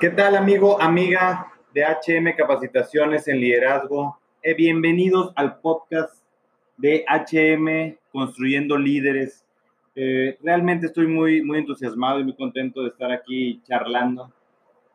¿Qué tal amigo, amiga de HM Capacitaciones en Liderazgo? Eh, bienvenidos al podcast de HM Construyendo Líderes. Eh, realmente estoy muy, muy entusiasmado y muy contento de estar aquí charlando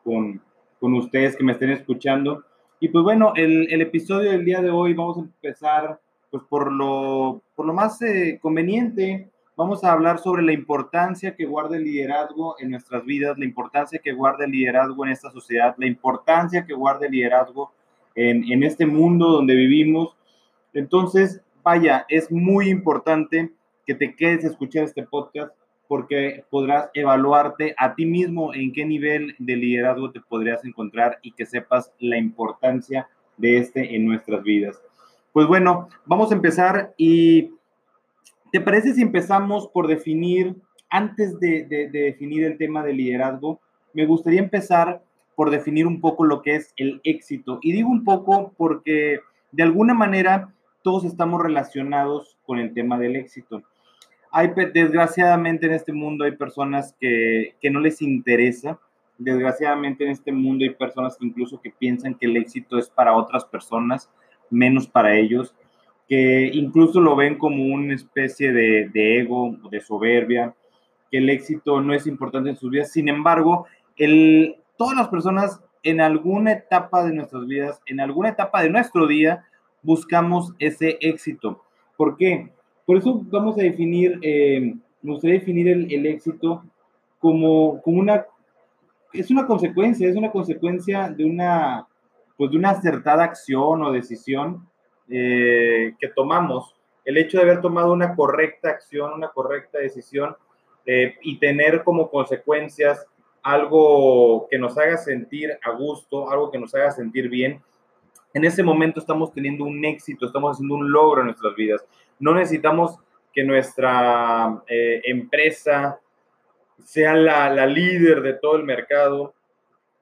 con, con ustedes que me estén escuchando. Y pues bueno, el, el, episodio del día de hoy vamos a empezar pues por lo, por lo más eh, conveniente Vamos a hablar sobre la importancia que guarda el liderazgo en nuestras vidas, la importancia que guarda el liderazgo en esta sociedad, la importancia que guarda el liderazgo en, en este mundo donde vivimos. Entonces, vaya, es muy importante que te quedes a escuchar este podcast porque podrás evaluarte a ti mismo en qué nivel de liderazgo te podrías encontrar y que sepas la importancia de este en nuestras vidas. Pues bueno, vamos a empezar y ¿Te parece si empezamos por definir, antes de, definir el tema de liderazgo, me gustaría empezar por definir un poco lo que es el éxito? Y digo un poco porque de alguna manera todos estamos relacionados con el tema del éxito. Hay, desgraciadamente en este mundo hay personas que, que no les interesa, desgraciadamente en este mundo hay personas que incluso que piensan que el éxito es para otras personas, menos para ellos que incluso lo ven como una especie de, de ego, de soberbia, que el éxito no es importante en sus vidas. Sin embargo, el, todas las personas en alguna etapa de nuestras vidas, en alguna etapa de nuestro día, buscamos ese éxito. ¿Por qué? Por eso vamos a definir, eh, me gustaría definir el, el éxito como, como, una, es una consecuencia, es una consecuencia de una, pues de una acertada acción o decisión eh, que tomamos, el hecho de haber tomado una correcta acción, una correcta decisión eh, y tener como consecuencias algo que nos haga sentir a gusto, algo que nos haga sentir bien, en ese momento estamos teniendo un éxito, estamos haciendo un logro en nuestras vidas. No necesitamos que nuestra eh, empresa sea la, la, líder de todo el mercado.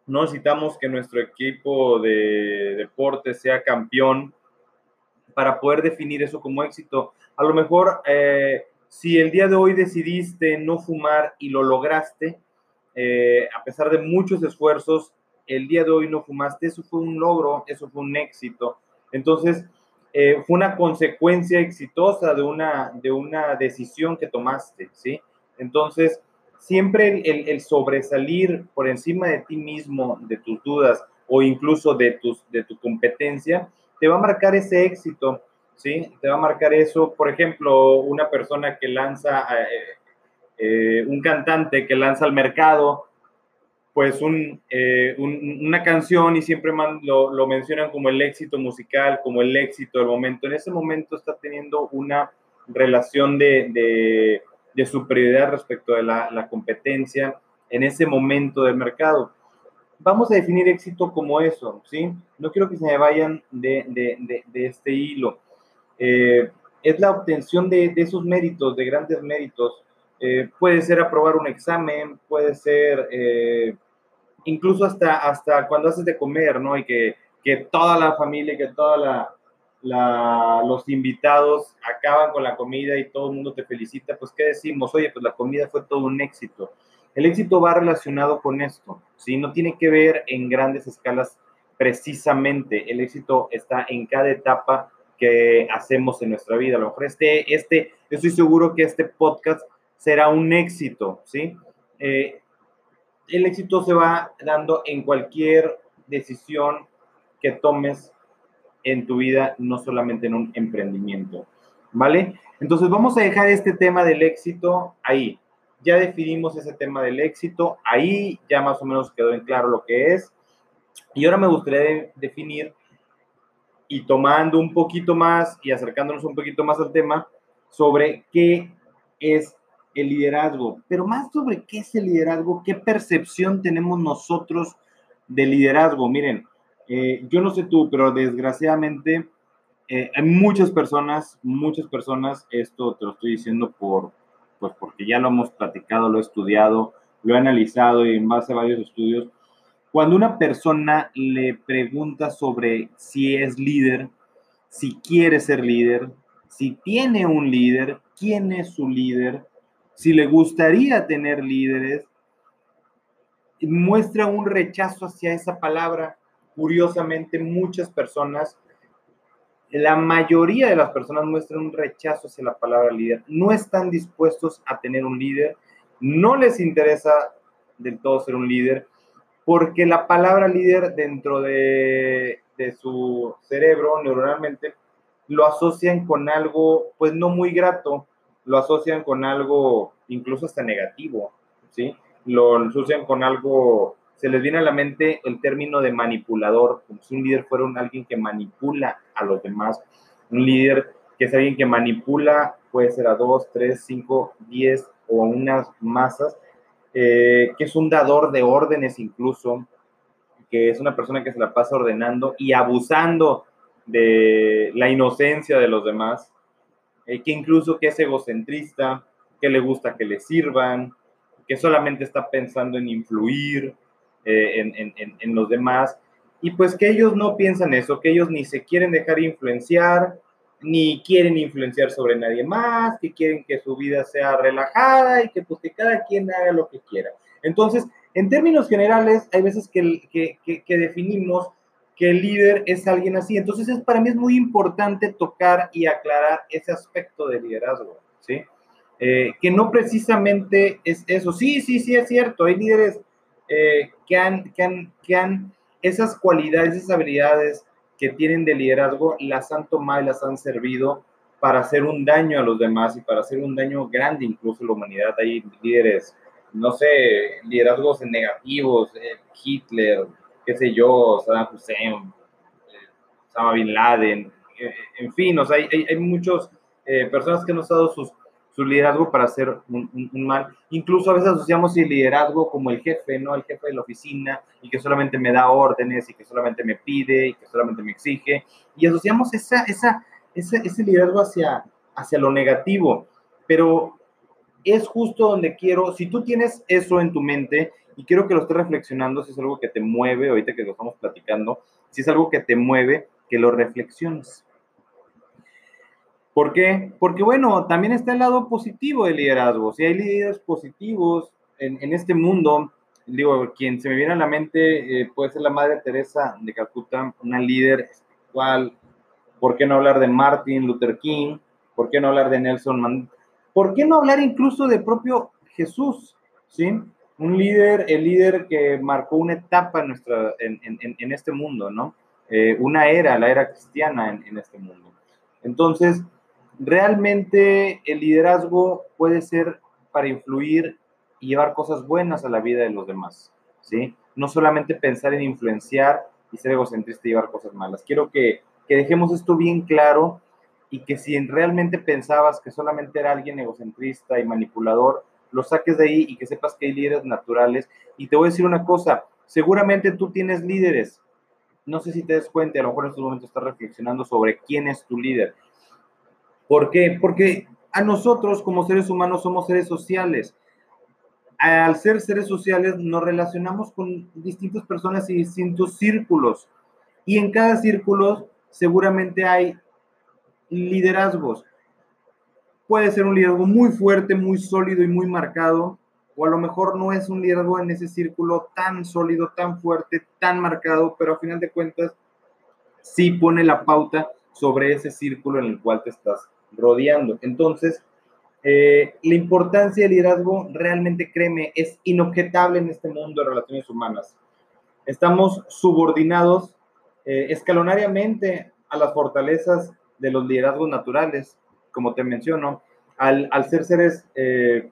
No necesitamos que nuestro equipo de deporte sea campeón para poder definir eso como éxito. A lo mejor, eh, si el día de hoy decidiste no fumar y lo lograste, eh, a pesar de muchos esfuerzos, el día de hoy no fumaste, eso fue un logro, eso fue un éxito. Entonces, eh, fue una consecuencia exitosa de una, de una decisión que tomaste, ¿sí? Entonces, siempre el, el, sobresalir por encima de ti mismo, de tus dudas o incluso de, tus, de tu competencia, te va a marcar ese éxito, ¿sí? Te va a marcar eso, por ejemplo, una persona que lanza, eh, eh, un cantante que lanza al mercado, pues eh, un, una canción y siempre lo, lo, mencionan como el éxito musical, como el éxito del momento. En ese momento está teniendo una relación de, de, de superioridad respecto de la, la competencia en ese momento del mercado vamos a definir éxito como eso, ¿sí? No quiero que se me vayan de, de, de, este hilo. Eh, es la obtención de, esos méritos, de grandes méritos. Eh, puede ser aprobar un examen, puede ser eh, incluso hasta, hasta cuando haces de comer, ¿no? Y que, que toda la familia, que todos la, los invitados acaban con la comida y todo el mundo te felicita, pues ¿qué decimos? Oye, pues la comida fue todo un éxito. El éxito va relacionado con esto, ¿sí? No tiene que ver en grandes escalas precisamente. El éxito está en cada etapa que hacemos en nuestra vida. A lo mejor este, este, estoy seguro que este podcast será un éxito, ¿sí? Eh, el éxito se va dando en cualquier decisión que tomes en tu vida, no solamente en un emprendimiento, ¿vale? Entonces vamos a dejar este tema del éxito ahí ya definimos ese tema del éxito, ahí ya más o menos quedó en claro lo que es. Y ahora me gustaría definir y tomando un poquito más y acercándonos un poquito más al tema sobre qué es el liderazgo, pero más sobre qué es el liderazgo, qué percepción tenemos nosotros de liderazgo. Miren, eh, yo no sé tú, pero desgraciadamente eh, hay muchas personas, muchas personas, esto te lo estoy diciendo por, pues porque ya lo hemos platicado, lo he estudiado, lo he analizado y en base a varios estudios, cuando una persona le pregunta sobre si es líder, si quiere ser líder, si tiene un líder, quién es su líder, si le gustaría tener líderes, muestra un rechazo hacia esa palabra. Curiosamente, muchas personas, la mayoría de las personas muestran un rechazo hacia la palabra líder. No están dispuestos a tener un líder, no les interesa del todo ser un líder, porque la palabra líder dentro de, su cerebro neuronalmente lo asocian con algo pues no muy grato, lo asocian con algo incluso hasta negativo, ¿sí? Lo asocian con algo, se les viene a la mente el término de manipulador, como si un líder fuera un alguien que manipula a los demás, un líder que es alguien que manipula, puede ser a dos, tres, cinco, diez o unas masas, eh, que es un dador de órdenes incluso, que es una persona que se la pasa ordenando y abusando de la inocencia de los demás, eh, que incluso que es egocentrista, que le gusta que le sirvan, que solamente está pensando en influir eh, en, en, en, los demás, y pues que ellos no piensan eso, que ellos ni se quieren dejar influenciar, ni quieren influenciar sobre nadie más, que quieren que su vida sea relajada y que pues que cada quien haga lo que quiera. Entonces, en términos generales, hay veces que, que, que, definimos que el líder es alguien así. Entonces, es, para mí es muy importante tocar y aclarar ese aspecto de liderazgo, ¿sí? Eh, que no precisamente es eso. Sí, sí, sí, es cierto. Hay líderes eh, que, han, que, han, que han esas cualidades, esas habilidades que tienen de liderazgo, las han tomado y las han servido para hacer un daño a los demás y para hacer un daño grande incluso a la humanidad. Hay líderes no sé, liderazgos negativos, eh, Hitler, qué sé yo, Saddam Hussein, eh, Osama Bin Laden, eh, en fin, o sea, hay, hay, muchas personas que han usado sus, su liderazgo para hacer un, mal. Incluso a veces asociamos el liderazgo como el jefe, ¿no? El jefe de la oficina y que solamente me da órdenes y que solamente me pide y que solamente me exige. Y asociamos esa, esa, ese, ese liderazgo hacia, hacia lo negativo. Pero es justo donde quiero, si tú tienes eso en tu mente y quiero que lo estés reflexionando, si es algo que te mueve, ahorita que lo estamos platicando, si es algo que te mueve, que lo reflexiones. ¿Por qué? Porque bueno, también está el lado positivo del liderazgo. Si hay líderes positivos en, este mundo, digo, quien se me viene a la mente eh, puede ser la Madre Teresa de Calcuta, una líder espiritual. ¿Por qué no hablar de Martin Luther King? ¿Por qué no hablar de Nelson Mandela? ¿Por qué no hablar incluso de propio Jesús? ¿Sí? Un líder, el líder que marcó una etapa en, nuestra, en, en, en este mundo, ¿no? Eh, una era, la era cristiana en, este mundo. Entonces, realmente el liderazgo puede ser para influir y llevar cosas buenas a la vida de los demás, ¿sí? No solamente pensar en influenciar y ser egocentrista y llevar cosas malas. Quiero que, que dejemos esto bien claro y que si realmente pensabas que solamente era alguien egocentrista y manipulador, lo saques de ahí y que sepas que hay líderes naturales. Y te voy a decir una cosa, seguramente tú tienes líderes. No sé si te des cuenta, a lo mejor en estos momentos estás reflexionando sobre quién es tu líder. ¿Por qué? Porque a nosotros como seres humanos somos seres sociales. Al ser seres sociales nos relacionamos con distintas personas y distintos círculos. Y en cada círculo seguramente hay liderazgos. Puede ser un liderazgo muy fuerte, muy sólido y muy marcado, o a lo mejor no es un liderazgo en ese círculo tan sólido, tan fuerte, tan marcado, pero a final de cuentas sí pone la pauta sobre ese círculo en el cual te estás rodeando. Entonces, eh, la importancia del liderazgo realmente, créeme, es inobjetable en este mundo de relaciones humanas. Estamos subordinados eh, escalonariamente a las fortalezas de los liderazgos naturales, como te menciono, al, al ser seres eh,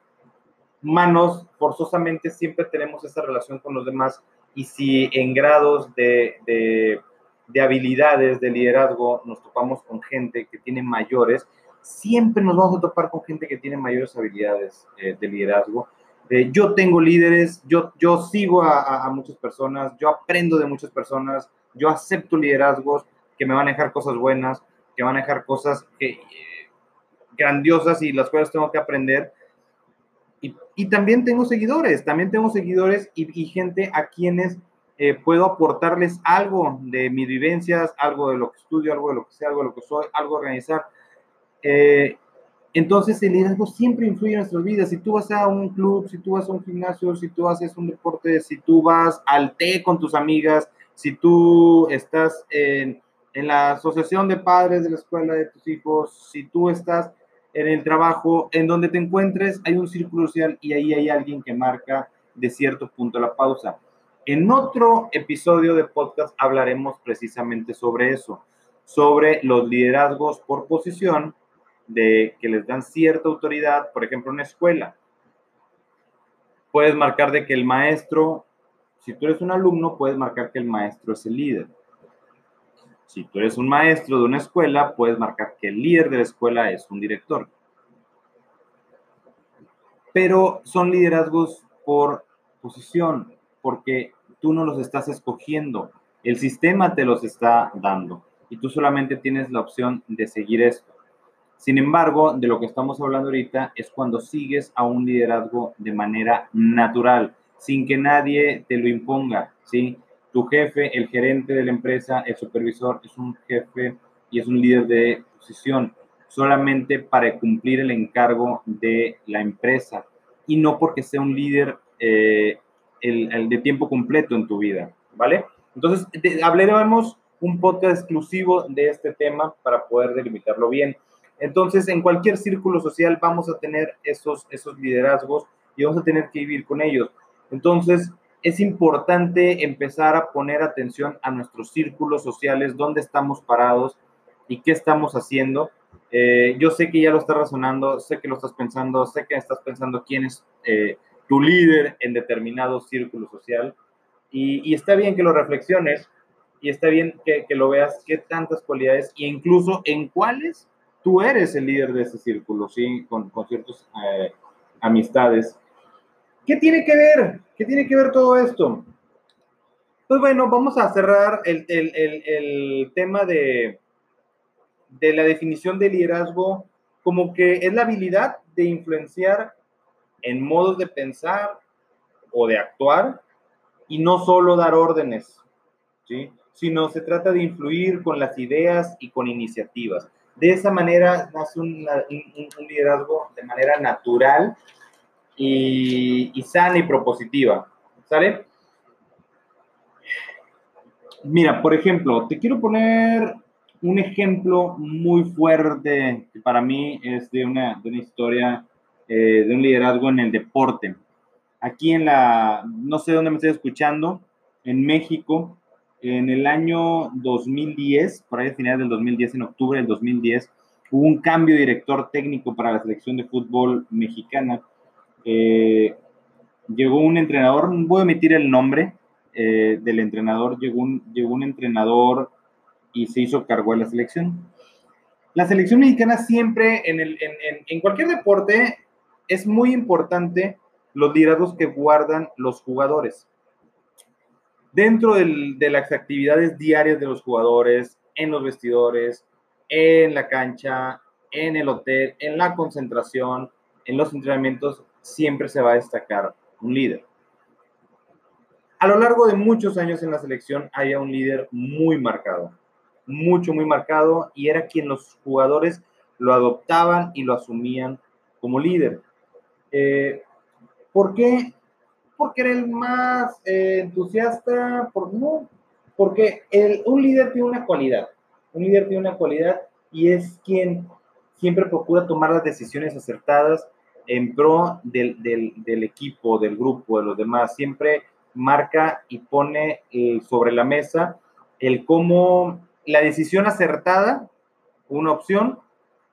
humanos, forzosamente siempre tenemos esa relación con los demás y si en grados de, de, de, habilidades de liderazgo nos topamos con gente que tiene mayores, siempre nos vamos a topar con gente que tiene mayores habilidades eh, de liderazgo. Eh, yo tengo líderes, yo, yo sigo a, muchas personas, yo aprendo de muchas personas, yo acepto liderazgos que me van a dejar cosas buenas, que van a dejar cosas que, grandiosas y las cuales tengo que aprender. Y, también tengo seguidores, también tengo seguidores y, gente a quienes eh, puedo aportarles algo de mis vivencias, algo de lo que estudio, algo de lo que sé, algo de lo que soy, algo organizar. Eh, Entonces el liderazgo siempre influye en nuestras vidas. Si tú vas a un club, si tú vas a un gimnasio, si tú haces un deporte, si tú vas al té con tus amigas, si tú estás en, en la asociación de padres de la escuela de tus hijos, si tú estás en el trabajo, en donde te encuentres, hay un círculo social y ahí hay alguien que marca de cierto punto la pausa. En otro episodio de podcast hablaremos precisamente sobre eso, sobre los liderazgos por posición de que les dan cierta autoridad, por ejemplo, una escuela. Puedes marcar de que el maestro, si tú eres un alumno, puedes marcar que el maestro es el líder. Si tú eres un maestro de una escuela, puedes marcar que el líder de la escuela es un director. Pero son liderazgos por posición, porque tú no los estás escogiendo, el sistema te los está dando y tú solamente tienes la opción de seguir esto. Sin embargo, de lo que estamos hablando ahorita es cuando sigues a un liderazgo de manera natural, sin que nadie te lo imponga, ¿sí? Tu jefe, el gerente de la empresa, el supervisor es un jefe y es un líder de posición solamente para cumplir el encargo de la empresa y no porque sea un líder eh, el, de tiempo completo en tu vida, ¿vale? Entonces, hablaremos un podcast exclusivo de este tema para poder delimitarlo bien. Entonces, en cualquier círculo social vamos a tener esos, esos liderazgos y vamos a tener que vivir con ellos. Entonces, es importante empezar a poner atención a nuestros círculos sociales, dónde estamos parados y qué estamos haciendo. Eh, yo sé que ya lo estás razonando, sé que lo estás pensando, sé que estás pensando quién es eh, tu líder en determinado círculo social y, está bien que lo reflexiones y está bien que, lo veas qué tantas cualidades e incluso en cuáles tú eres el líder de ese círculo, ¿sí? Con, ciertas eh, amistades. ¿Qué tiene que ver? ¿Qué tiene que ver todo esto? Pues bueno, vamos a cerrar el tema de, de la definición de liderazgo como que es la habilidad de influenciar en modos de pensar o de actuar y no solo dar órdenes, ¿sí? sino se trata de influir con las ideas y con iniciativas. De esa manera nace un, liderazgo de manera natural y, sana y propositiva. ¿Sale? Mira, por ejemplo, te quiero poner un ejemplo muy fuerte que para mí es de una, de una historia eh, de un liderazgo en el deporte. Aquí en la, no sé dónde me estoy escuchando, en México, en el año 2010, por ahí a finales del 2010, en octubre del 2010, hubo un cambio de director técnico para la selección de fútbol mexicana. Eh, llegó un entrenador, voy a omitir el nombre eh, del entrenador, llegó un, llegó un entrenador y se hizo cargo de la selección. La selección mexicana siempre, en, el, en, en cualquier deporte, es muy importante los liderazgos que guardan los jugadores dentro de las actividades diarias de los jugadores, en los vestidores, en la cancha, en el hotel, en la concentración, en los entrenamientos, siempre se va a destacar un líder. A lo largo de muchos años en la selección había un líder muy marcado, mucho, muy marcado, y era quien los jugadores lo adoptaban y lo asumían como líder. Eh, ¿Por qué porque era el más eh, entusiasta, por, no, porque el, un líder tiene una cualidad, un líder tiene una cualidad y es quien siempre procura tomar las decisiones acertadas en pro del, del, del equipo, del grupo, de los demás, siempre marca y pone eh, sobre la mesa el cómo la decisión acertada, una opción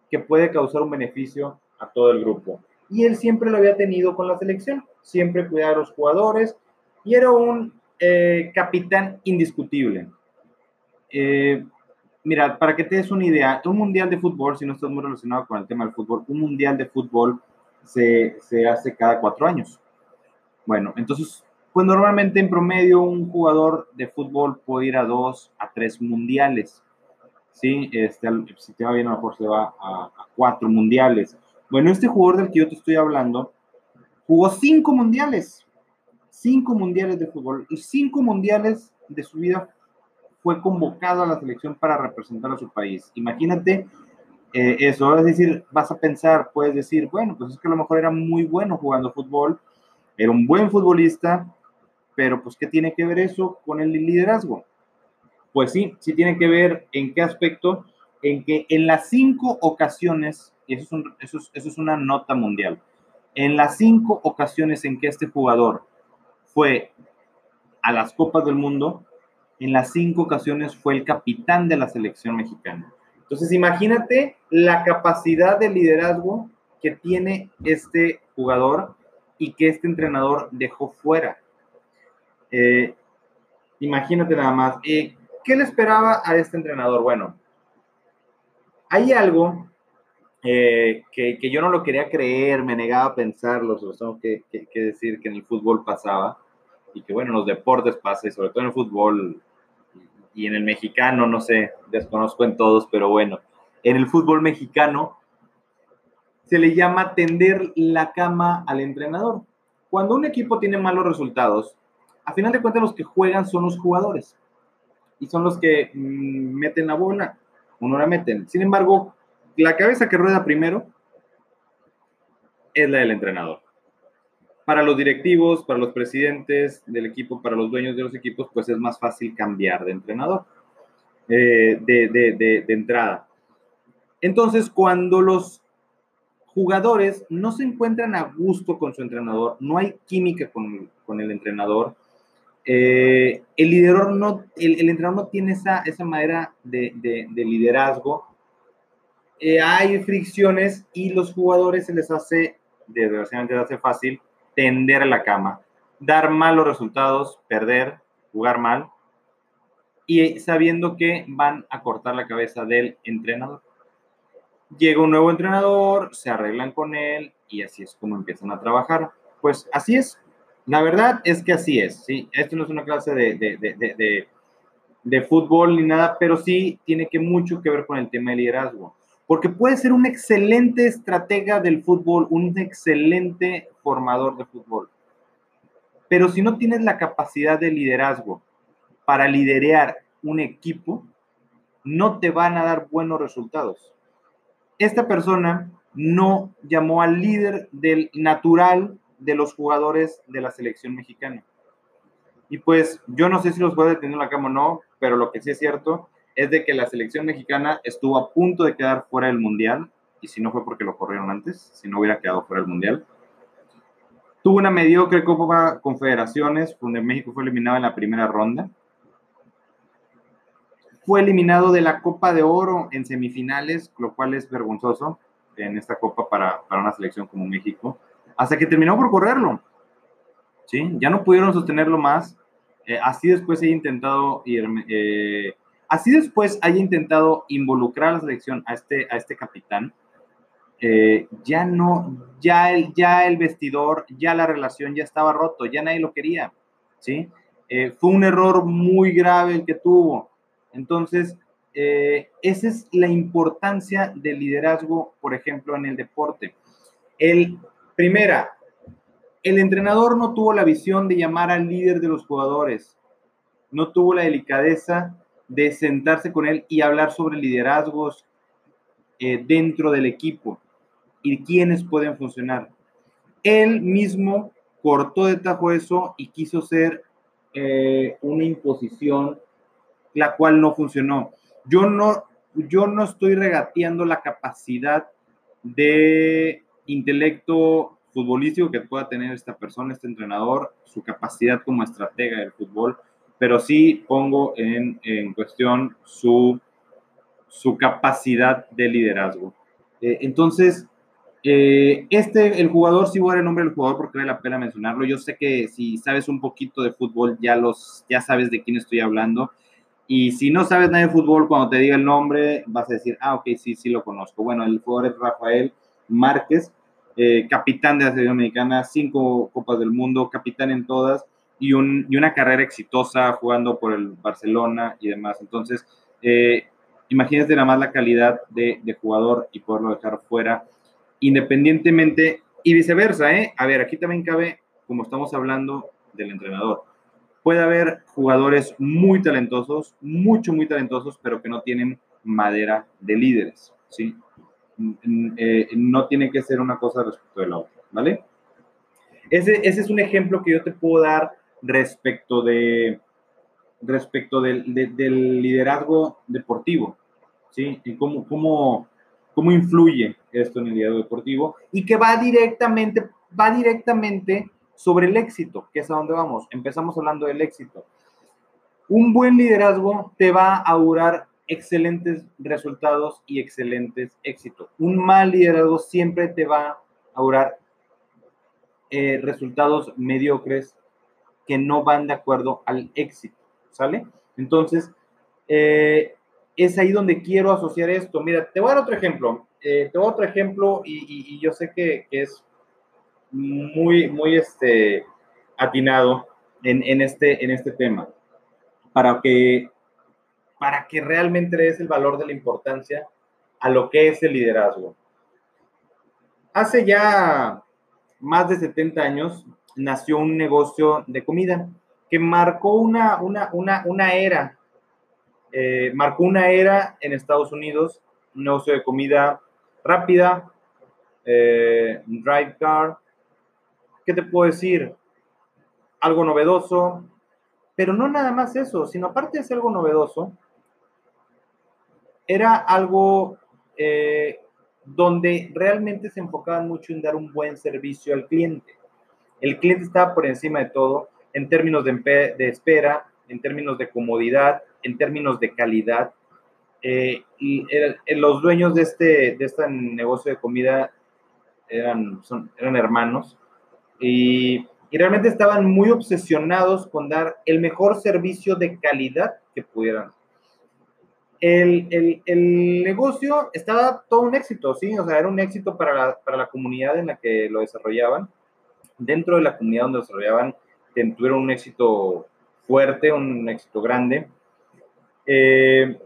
que puede causar un beneficio a todo el grupo. Y él siempre lo había tenido con la selección siempre cuidar a los jugadores y era un eh, capitán indiscutible. Eh, mira, para que te des una idea, un mundial de fútbol, si no estás muy relacionado con el tema del fútbol, un mundial de fútbol se, se hace cada cuatro años. Bueno, entonces, pues normalmente en promedio un jugador de fútbol puede ir a dos, a tres mundiales. ¿sí? Este, si te va bien, a lo mejor se va a, a cuatro mundiales. Bueno, este jugador del que yo te estoy hablando, Jugó cinco mundiales, cinco mundiales de fútbol y cinco mundiales de su vida fue convocado a la selección para representar a su país. Imagínate eh, eso, es decir, vas a pensar, puedes decir, bueno, pues es que a lo mejor era muy bueno jugando fútbol, era un buen futbolista, pero pues ¿qué tiene que ver eso con el liderazgo? Pues sí, sí tiene que ver en qué aspecto, en que en las cinco ocasiones, y eso es, eso eso es una nota mundial, en las cinco ocasiones en que este jugador fue a las Copas del Mundo, en las cinco ocasiones fue el capitán de la selección mexicana. Entonces, imagínate la capacidad de liderazgo que tiene este jugador y que este entrenador dejó fuera. Eh, imagínate nada más. Eh, ¿Qué le esperaba a este entrenador? Bueno, hay algo eh, que, yo no lo quería creer, me negaba a pensarlo, se tengo que, que, decir que en el fútbol pasaba y que bueno, en los deportes pasa y sobre todo en el fútbol y en el mexicano, no sé, desconozco en todos, pero bueno, en el fútbol mexicano se le llama tender la cama al entrenador. Cuando un equipo tiene malos resultados, a final de cuentas los que juegan son los jugadores y son los que mm, meten la bola o no la meten. Sin embargo, la cabeza que rueda primero es la del entrenador para los directivos, para los presidentes del equipo, para los dueños de los equipos, pues es más fácil cambiar de entrenador, eh, de, entrada. Entonces, cuando los jugadores no se encuentran a gusto con su entrenador, no hay química con, el entrenador, eh, el, liderazgo no, el, entrenador no tiene esa manera de, liderazgo, eh, hay fricciones y los jugadores se les hace, desgraciadamente se hace fácil tender la cama, dar malos resultados, perder, jugar mal, y sabiendo que van a cortar la cabeza del entrenador. Llega un nuevo entrenador, se arreglan con él y así es como empiezan a trabajar. Pues así es. La verdad es que así es. ¿sí? Esto no es una clase de, de, de, de fútbol ni nada, pero sí tiene que mucho que ver con el tema de liderazgo porque puede ser un excelente estratega del fútbol, un excelente formador de fútbol. Pero si no tienes la capacidad de liderazgo para liderear un equipo, no te van a dar buenos resultados. Esta persona no llamó al líder del natural de los jugadores de la selección mexicana. Y pues yo no sé si los puede tener en la cama o no, pero lo que sí es cierto es de que la selección mexicana estuvo a punto de quedar fuera del Mundial, y si no fue porque lo corrieron antes, si no hubiera quedado fuera del Mundial. Tuvo una mediocre Copa Confederaciones, donde México fue eliminado en la primera ronda. Fue eliminado de la Copa de Oro en semifinales, lo cual es vergonzoso en esta Copa para, para una selección como México, hasta que terminó por correrlo. ¿Sí? Ya no pudieron sostenerlo más. Eh, así después he intentado ir, Así después haya intentado involucrar a la selección a este, a este capitán, eh, ya no, ya el, ya el vestidor, ya la relación ya estaba roto, ya nadie lo quería, ¿sí? Eh, fue un error muy grave el que tuvo. Entonces, eh, esa es la importancia del liderazgo, por ejemplo, en el deporte. El, primera, el entrenador no tuvo la visión de llamar al líder de los jugadores, no tuvo la delicadeza de sentarse con él y hablar sobre liderazgos eh, dentro del equipo y quiénes pueden funcionar. Él mismo cortó de tajo eso y quiso ser eh, una imposición la cual no funcionó. Yo no, yo no estoy regateando la capacidad de intelecto futbolístico que pueda tener esta persona, este entrenador, su capacidad como estratega del fútbol, pero sí pongo en, en cuestión su, su, capacidad de liderazgo. Eh, entonces, eh, este, el jugador, sí voy a dar el nombre del jugador porque vale la pena mencionarlo. Yo sé que si sabes un poquito de fútbol, ya, los, ya sabes de quién estoy hablando. Y si no sabes nada de fútbol, cuando te diga el nombre, vas a decir, ah, ok, sí, sí lo conozco. Bueno, el jugador es Rafael Márquez, eh, capitán de la selección mexicana, cinco Copas del Mundo, capitán en todas y, una carrera exitosa jugando por el Barcelona y demás. Entonces, eh, imagínate nada más la calidad de, jugador y poderlo dejar fuera, independientemente y viceversa, ¿eh? A ver, aquí también cabe, como estamos hablando del entrenador, puede haber jugadores muy talentosos, mucho, muy talentosos, pero que no tienen madera de líderes, ¿sí? eh, no tiene que ser una cosa respecto de la otra, ¿vale? Ese, ese es un ejemplo que yo te puedo dar respecto de respecto del, del liderazgo deportivo, ¿sí? Y cómo, cómo, cómo influye esto en el liderazgo deportivo y que va directamente, va directamente sobre el éxito, que es a donde vamos. Empezamos hablando del éxito. Un buen liderazgo te va a augurar excelentes resultados y excelentes éxitos. Un mal liderazgo siempre te va a augurar eh, resultados mediocres que no van de acuerdo al éxito, ¿sale? Entonces, eh, es ahí donde quiero asociar esto. Mira, te voy a dar otro ejemplo. Eh, te voy a dar otro ejemplo y, yo sé que, es muy, muy este, atinado en, este, en este tema para que, para que realmente des el valor de la importancia a lo que es el liderazgo. Hace ya más de 70 años nació un negocio de comida que marcó una, una, una, una era, eh, marcó una era en Estados Unidos, un negocio de comida rápida, eh, drive car. ¿Qué te puedo decir? Algo novedoso, pero no nada más eso, sino aparte de ser algo novedoso, era algo eh, donde realmente se enfocaban mucho en dar un buen servicio al cliente. El cliente estaba por encima de todo en términos de, espera, en términos de comodidad, en términos de calidad. Eh, y los dueños de este, de este negocio de comida eran, son, eran hermanos y y realmente estaban muy obsesionados con dar el mejor servicio de calidad que pudieran. El, el, el, negocio estaba todo un éxito, ¿sí? O sea, era un éxito para la, para la comunidad en la que lo desarrollaban. Dentro de la comunidad donde desarrollaban, tuvieron un éxito fuerte, un éxito grande. Eh,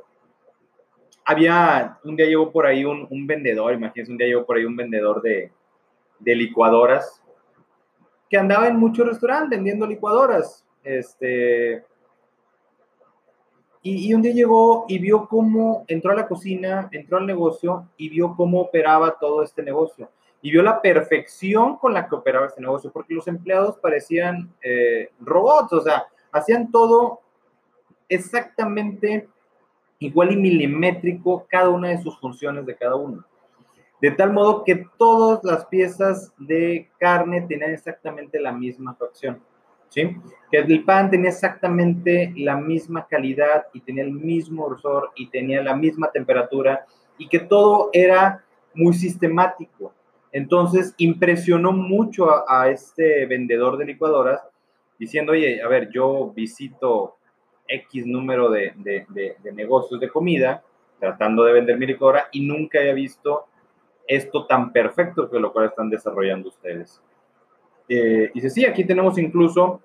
había, un día llegó por ahí un, un, vendedor, imagínense, un día llegó por ahí un vendedor de, de licuadoras que andaba en muchos restaurantes vendiendo licuadoras. Este, y, un día llegó y vio cómo entró a la cocina, entró al negocio y vio cómo operaba todo este negocio. Y vio la perfección con la que operaba este negocio, porque los empleados parecían eh, robots, o sea, hacían todo exactamente igual y milimétrico cada una de sus funciones de cada uno de tal modo que todas las piezas de carne tenían exactamente la misma fracción, ¿sí? Que el pan tenía exactamente la misma calidad y tenía el mismo grosor y tenía la misma temperatura y que todo era muy sistemático. Entonces impresionó mucho a, este vendedor de licuadoras diciendo, oye, a ver, yo visito X número de, de negocios de comida tratando de vender mi licuadora y nunca había visto esto tan perfecto que lo cual están desarrollando ustedes. Eh, dice, sí, aquí tenemos incluso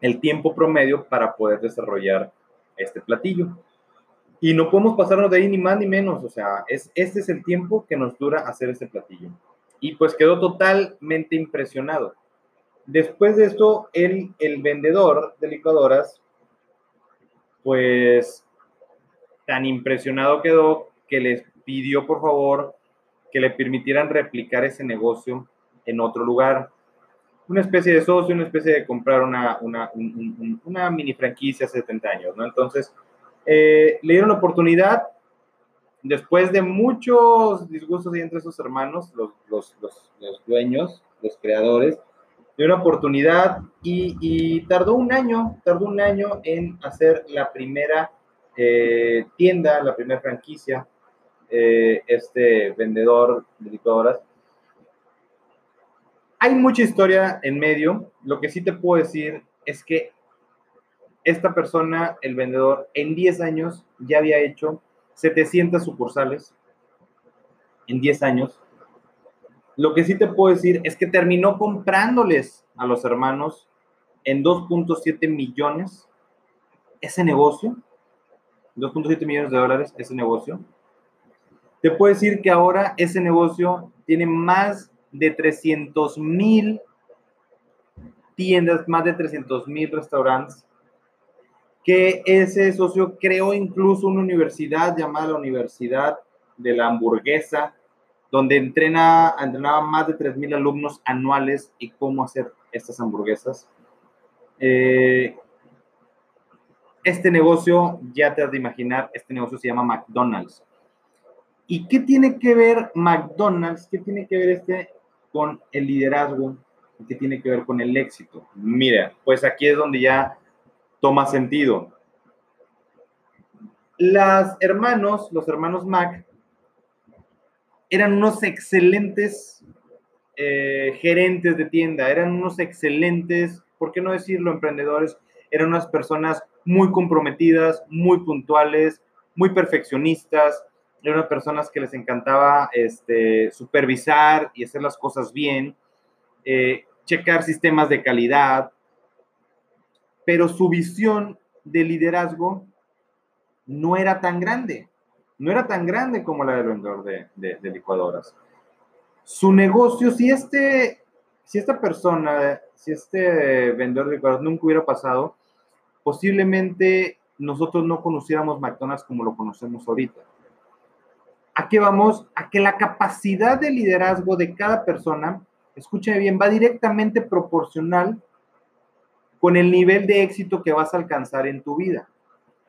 el tiempo promedio para poder desarrollar este platillo. Y no podemos pasarnos de ahí ni más ni menos, o sea, es, este es el tiempo que nos dura hacer este platillo. Y pues quedó totalmente impresionado. Después de esto, el, el vendedor de licuadoras, pues tan impresionado quedó que les pidió por favor que le permitieran replicar ese negocio en otro lugar. Una especie de socio, una especie de comprar una, una, una mini franquicia hace 70 años, ¿no? Entonces, eh, le dieron la oportunidad, después de muchos disgustos entre sus hermanos, los, dueños, los creadores, dieron la oportunidad y, y, tardó un año, tardó un año en hacer la primera eh, tienda, la primera franquicia eh, este vendedor de licuadoras. Hay mucha historia en medio. Lo que sí te puedo decir es que esta persona, el vendedor, en 10 años ya había hecho 700 sucursales. En 10 años. Lo que sí te puedo decir es que terminó comprándoles a los hermanos en 2.7 millones ese negocio. 2.7 millones de dólares ese negocio. Te puedo decir que ahora ese negocio tiene más de 300 mil tiendas, más de 300 mil restaurantes, que ese socio creó incluso una universidad llamada la Universidad de la Hamburguesa donde entrena, entrenaba más de 3.000 alumnos anuales y cómo hacer estas hamburguesas. Eh, este negocio, ya te has de imaginar, este negocio se llama McDonald's. ¿Y qué tiene que ver McDonald's? ¿Qué tiene que ver este con el liderazgo? ¿Qué tiene que ver con el éxito? Mira, pues aquí es donde ya toma sentido. Las hermanos, los hermanos Mac, eran unos excelentes eh, gerentes de tienda, eran unos excelentes, ¿por qué no decirlo, emprendedores? Eran unas personas muy comprometidas, muy puntuales, muy perfeccionistas, eran personas que les encantaba este, supervisar y hacer las cosas bien, eh, checar sistemas de calidad, pero su visión de liderazgo no era tan grande, no era tan grande como la del vendedor de, de, licuadoras. Su negocio, si, este, si esta persona, si este vendedor de licuadoras nunca hubiera pasado, posiblemente nosotros no conociéramos McDonald's como lo conocemos ahorita. ¿A qué vamos? A que la capacidad de liderazgo de cada persona, escúchame bien, va directamente proporcional con el nivel de éxito que vas a alcanzar en tu vida.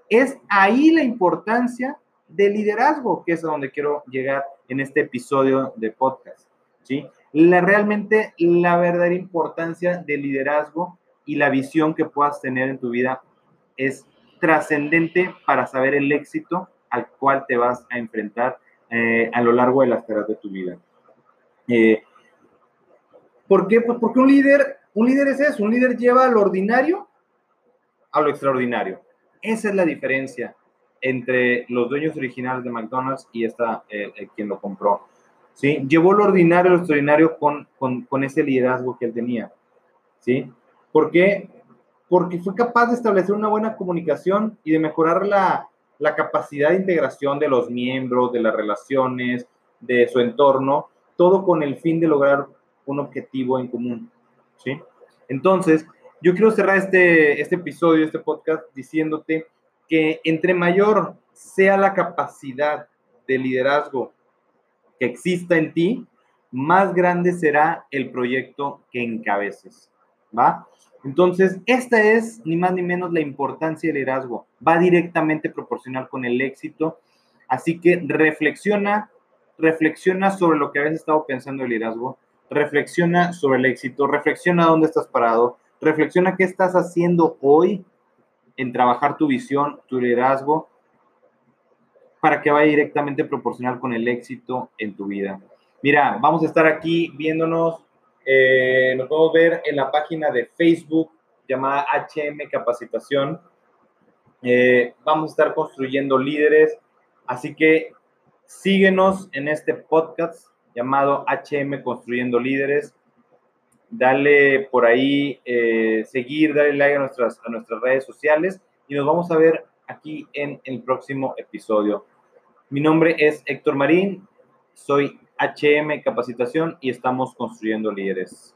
Es ahí la importancia del liderazgo, que es a donde quiero llegar en este episodio de podcast. ¿sí? La, realmente la verdadera importancia del liderazgo y la visión que puedas tener en tu vida es trascendente para saber el éxito al cual te vas a enfrentar eh, a lo largo de las tareas de tu vida. Eh, ¿Por qué? Pues porque un líder, un líder es eso, un líder lleva lo ordinario a lo extraordinario. Esa es la diferencia entre los dueños originales de McDonald's y esta, eh, quien lo compró. ¿sí? Llevó lo ordinario a lo extraordinario con, ese liderazgo que él tenía. ¿sí? ¿Por qué? Porque fue capaz de establecer una buena comunicación y de mejorar la, la capacidad de integración de los miembros, de las relaciones, de su entorno, todo con el fin de lograr un objetivo en común. Entonces, yo quiero cerrar este, este episodio, este podcast, diciéndote que entre mayor sea la capacidad de liderazgo que exista en ti, más grande será el proyecto que encabeces. ¿Va? Entonces, esta es ni más ni menos la importancia del liderazgo. Va directamente proporcional con el éxito. Así que reflexiona, reflexiona sobre lo que habías estado pensando del liderazgo, reflexiona sobre el éxito, reflexiona dónde estás parado, reflexiona qué estás haciendo hoy en trabajar tu visión, tu liderazgo, para que vaya directamente proporcional con el éxito en tu vida. Mira, vamos a estar aquí viéndonos eh, nos podemos ver en la página de Facebook llamada HM Capacitación. Eh, vamos a estar construyendo líderes, así que síguenos en este podcast llamado HM Construyendo Líderes. Dale por ahí eh, seguir, dale like a nuestras, a nuestras redes sociales y nos vamos a ver aquí en el próximo episodio. Mi nombre es Héctor Marín, soy HM Capacitación y estamos construyendo líderes.